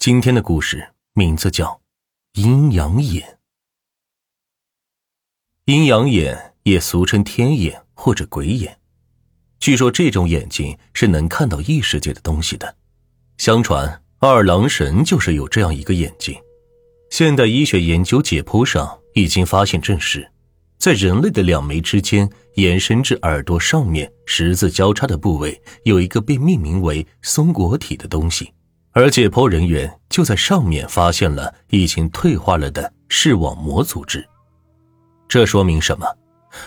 今天的故事名字叫《阴阳眼》。阴阳眼也俗称天眼或者鬼眼，据说这种眼睛是能看到异世界的东西的。相传二郎神就是有这样一个眼睛。现代医学研究解剖上已经发现证实，在人类的两眉之间延伸至耳朵上面十字交叉的部位，有一个被命名为松果体的东西。而解剖人员就在上面发现了已经退化了的视网膜组织，这说明什么？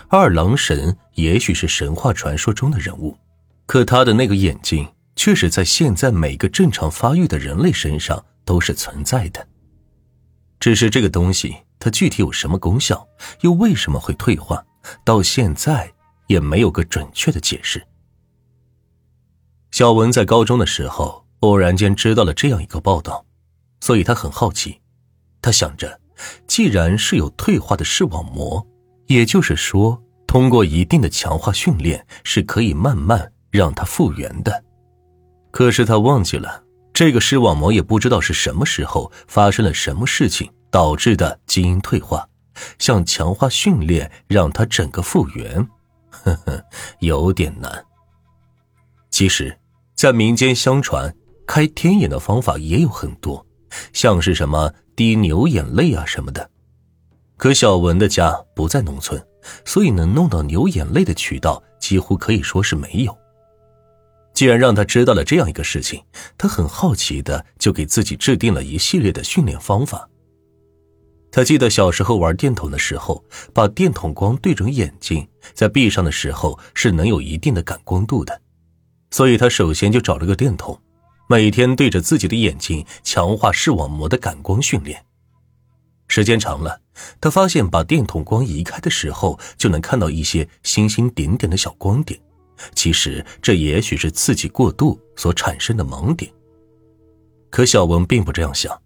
二郎神也许是神话传说中的人物，可他的那个眼睛却是在现在每个正常发育的人类身上都是存在的。只是这个东西它具体有什么功效，又为什么会退化，到现在也没有个准确的解释。小文在高中的时候。偶然间知道了这样一个报道，所以他很好奇。他想着，既然是有退化的视网膜，也就是说，通过一定的强化训练是可以慢慢让它复原的。可是他忘记了，这个视网膜也不知道是什么时候发生了什么事情导致的基因退化，像强化训练让它整个复原，呵呵，有点难。其实，在民间相传。开天眼的方法也有很多，像是什么滴牛眼泪啊什么的。可小文的家不在农村，所以能弄到牛眼泪的渠道几乎可以说是没有。既然让他知道了这样一个事情，他很好奇的就给自己制定了一系列的训练方法。他记得小时候玩电筒的时候，把电筒光对准眼睛，在闭上的时候是能有一定的感光度的，所以他首先就找了个电筒。每天对着自己的眼睛强化视网膜的感光训练，时间长了，他发现把电筒光移开的时候，就能看到一些星星点点的小光点。其实这也许是刺激过度所产生的盲点。可小文并不这样想，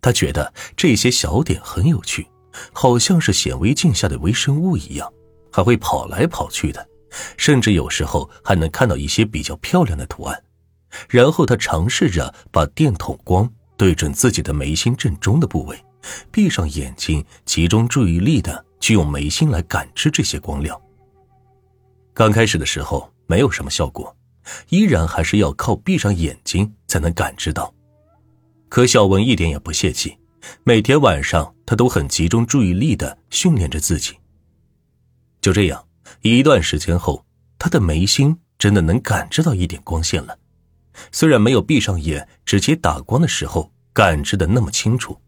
他觉得这些小点很有趣，好像是显微镜下的微生物一样，还会跑来跑去的，甚至有时候还能看到一些比较漂亮的图案。然后他尝试着把电筒光对准自己的眉心正中的部位，闭上眼睛，集中注意力的去用眉心来感知这些光亮。刚开始的时候没有什么效果，依然还是要靠闭上眼睛才能感知到。可小文一点也不泄气，每天晚上他都很集中注意力的训练着自己。就这样，一段时间后，他的眉心真的能感知到一点光线了。虽然没有闭上眼直接打光的时候感知的那么清楚，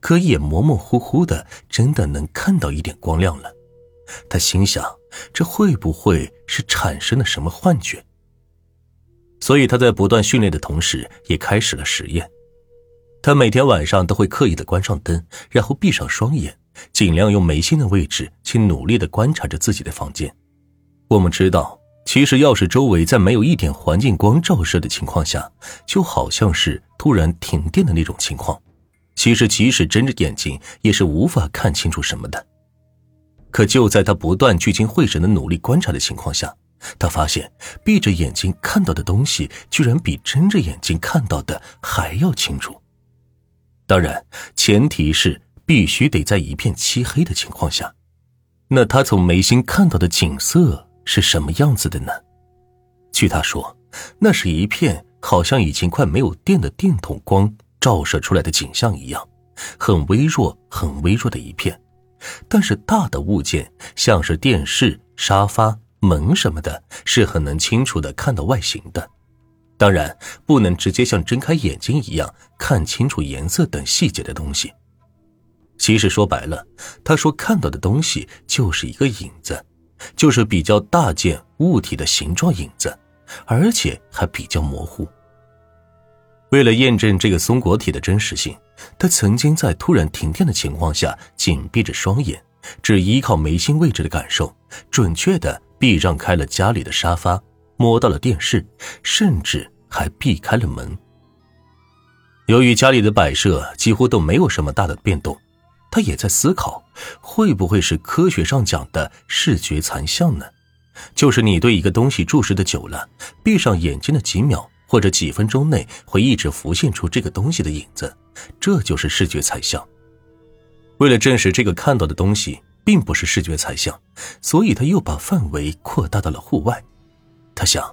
可也模模糊糊的，真的能看到一点光亮了。他心想，这会不会是产生了什么幻觉？所以他在不断训练的同时，也开始了实验。他每天晚上都会刻意的关上灯，然后闭上双眼，尽量用眉心的位置去努力的观察着自己的房间。我们知道。其实，要是周围在没有一点环境光照射的情况下，就好像是突然停电的那种情况。其实，即使睁着眼睛，也是无法看清楚什么的。可就在他不断聚精会神的努力观察的情况下，他发现闭着眼睛看到的东西，居然比睁着眼睛看到的还要清楚。当然，前提是必须得在一片漆黑的情况下。那他从眉心看到的景色。是什么样子的呢？据他说，那是一片好像已经快没有电的电筒光照射出来的景象一样，很微弱、很微弱的一片。但是大的物件，像是电视、沙发、门什么的，是很能清楚的看到外形的。当然，不能直接像睁开眼睛一样看清楚颜色等细节的东西。其实说白了，他说看到的东西就是一个影子。就是比较大件物体的形状影子，而且还比较模糊。为了验证这个松果体的真实性，他曾经在突然停电的情况下紧闭着双眼，只依靠眉心位置的感受，准确的避让开了家里的沙发，摸到了电视，甚至还避开了门。由于家里的摆设几乎都没有什么大的变动。他也在思考，会不会是科学上讲的视觉残像呢？就是你对一个东西注视的久了，闭上眼睛的几秒，或者几分钟内会一直浮现出这个东西的影子，这就是视觉残像。为了证实这个看到的东西并不是视觉残像，所以他又把范围扩大到了户外。他想，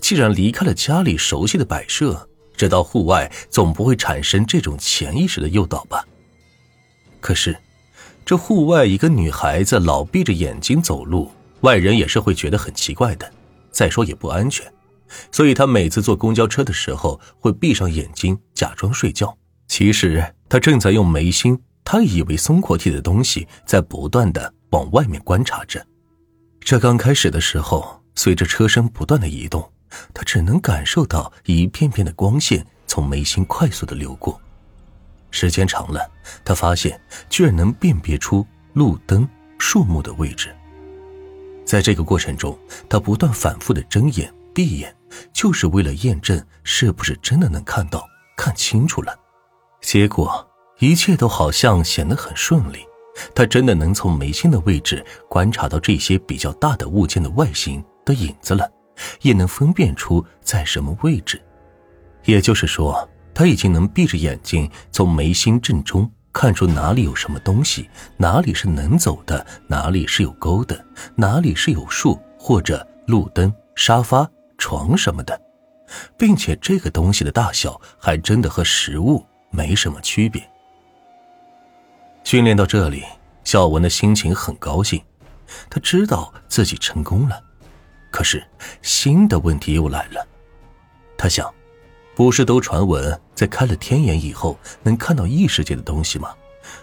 既然离开了家里熟悉的摆设，这到户外总不会产生这种潜意识的诱导吧？可是，这户外一个女孩子老闭着眼睛走路，外人也是会觉得很奇怪的。再说也不安全，所以她每次坐公交车的时候会闭上眼睛假装睡觉。其实他正在用眉心，他以为松果体的东西在不断的往外面观察着。这刚开始的时候，随着车身不断的移动，他只能感受到一片片的光线从眉心快速的流过。时间长了，他发现居然能辨别出路灯、树木的位置。在这个过程中，他不断反复的睁眼闭眼，就是为了验证是不是真的能看到、看清楚了。结果一切都好像显得很顺利，他真的能从眉心的位置观察到这些比较大的物件的外形的影子了，也能分辨出在什么位置。也就是说，他已经能闭着眼睛从眉心正中。看出哪里有什么东西，哪里是能走的，哪里是有沟的，哪里是有树或者路灯、沙发、床什么的，并且这个东西的大小还真的和实物没什么区别。训练到这里，小文的心情很高兴，他知道自己成功了。可是新的问题又来了，他想。不是都传闻在开了天眼以后能看到异世界的东西吗？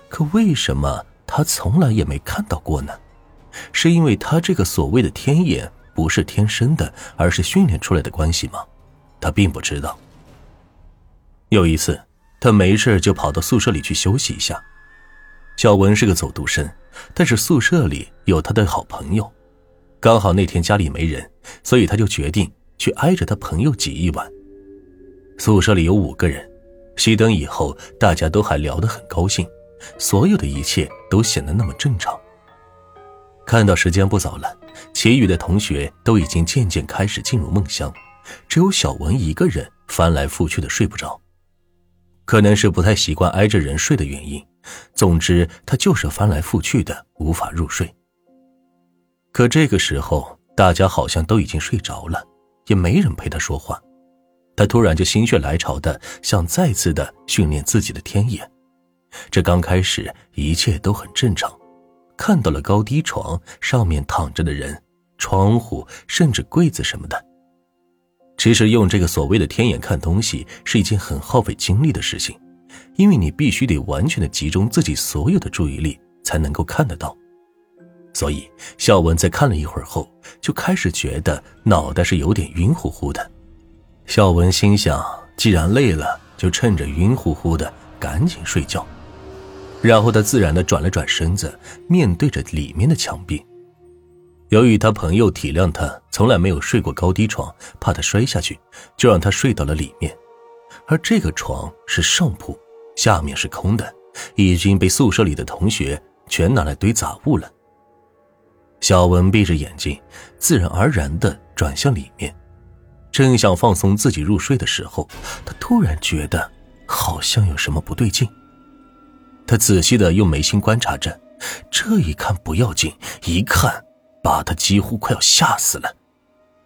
可为什么他从来也没看到过呢？是因为他这个所谓的天眼不是天生的，而是训练出来的关系吗？他并不知道。有一次，他没事就跑到宿舍里去休息一下。小文是个走读生，但是宿舍里有他的好朋友，刚好那天家里没人，所以他就决定去挨着他朋友挤一晚。宿舍里有五个人，熄灯以后，大家都还聊得很高兴，所有的一切都显得那么正常。看到时间不早了，其余的同学都已经渐渐开始进入梦乡，只有小文一个人翻来覆去的睡不着，可能是不太习惯挨着人睡的原因。总之，他就是翻来覆去的无法入睡。可这个时候，大家好像都已经睡着了，也没人陪他说话。他突然就心血来潮的想再次的训练自己的天眼，这刚开始一切都很正常，看到了高低床上面躺着的人，窗户甚至柜子什么的。其实用这个所谓的天眼看东西是一件很耗费精力的事情，因为你必须得完全的集中自己所有的注意力才能够看得到。所以孝文在看了一会儿后，就开始觉得脑袋是有点晕乎乎的。孝文心想，既然累了，就趁着晕乎乎的赶紧睡觉。然后他自然的转了转身子，面对着里面的墙壁。由于他朋友体谅他从来没有睡过高低床，怕他摔下去，就让他睡到了里面。而这个床是上铺，下面是空的，已经被宿舍里的同学全拿来堆杂物了。小文闭着眼睛，自然而然的转向里面。正想放松自己入睡的时候，他突然觉得好像有什么不对劲。他仔细的用眉心观察着，这一看不要紧，一看把他几乎快要吓死了。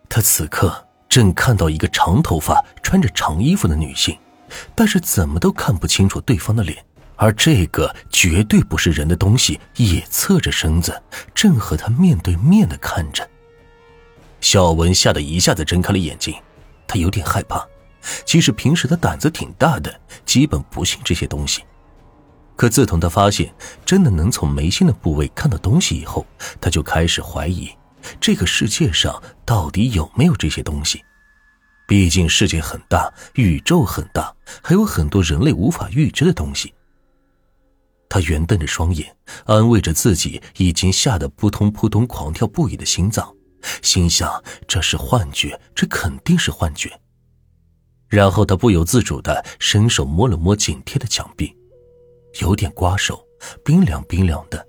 他此刻正看到一个长头发、穿着长衣服的女性，但是怎么都看不清楚对方的脸，而这个绝对不是人的东西也侧着身子，正和他面对面的看着。小文吓得一下子睁开了眼睛，他有点害怕。其实平时他胆子挺大的，基本不信这些东西。可自从他发现真的能从眉心的部位看到东西以后，他就开始怀疑这个世界上到底有没有这些东西。毕竟世界很大，宇宙很大，还有很多人类无法预知的东西。他圆瞪着双眼，安慰着自己已经吓得扑通扑通狂跳不已的心脏。心想这是幻觉，这肯定是幻觉。然后他不由自主的伸手摸了摸紧贴的墙壁，有点刮手，冰凉冰凉的，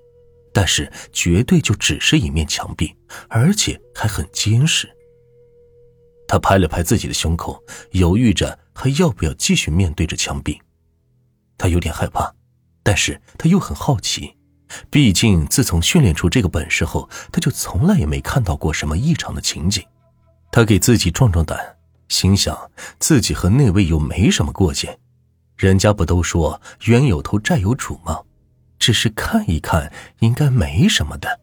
但是绝对就只是一面墙壁，而且还很坚实。他拍了拍自己的胸口，犹豫着还要不要继续面对着墙壁。他有点害怕，但是他又很好奇，毕竟自从训练出这个本事后，他就从来也没看到过什么异常的情景。他给自己壮壮胆，心想自己和那位又没什么过节，人家不都说冤有头债有主吗？只是看一看，应该没什么的。